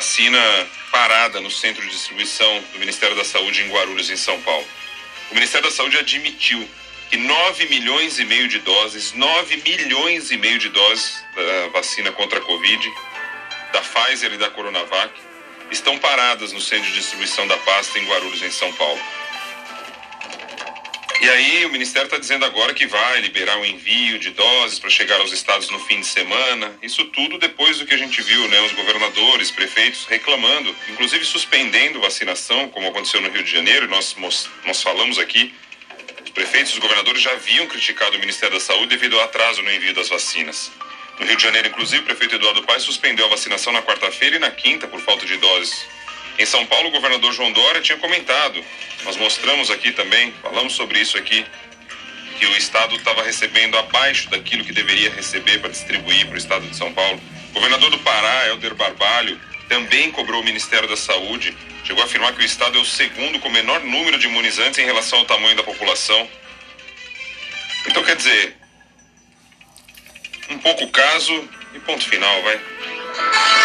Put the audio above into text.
vacina parada no centro de distribuição do Ministério da Saúde em Guarulhos, em São Paulo. O Ministério da Saúde admitiu que 9 milhões e meio de doses, 9 milhões e meio de doses da vacina contra a Covid, da Pfizer e da Coronavac, estão paradas no centro de distribuição da pasta em Guarulhos, em São Paulo. E aí o Ministério está dizendo agora que vai liberar o envio de doses para chegar aos estados no fim de semana. Isso tudo depois do que a gente viu, né? Os governadores, prefeitos reclamando, inclusive suspendendo vacinação, como aconteceu no Rio de Janeiro. Nós, nós falamos aqui, os prefeitos e os governadores já haviam criticado o Ministério da Saúde devido ao atraso no envio das vacinas. No Rio de Janeiro, inclusive, o prefeito Eduardo Paes suspendeu a vacinação na quarta-feira e na quinta por falta de doses. Em São Paulo, o governador João Dória tinha comentado, nós mostramos aqui também, falamos sobre isso aqui, que o Estado estava recebendo abaixo daquilo que deveria receber para distribuir para o Estado de São Paulo. O governador do Pará, Helder Barbalho, também cobrou o Ministério da Saúde, chegou a afirmar que o Estado é o segundo com menor número de imunizantes em relação ao tamanho da população. Então, quer dizer, um pouco caso e ponto final, vai.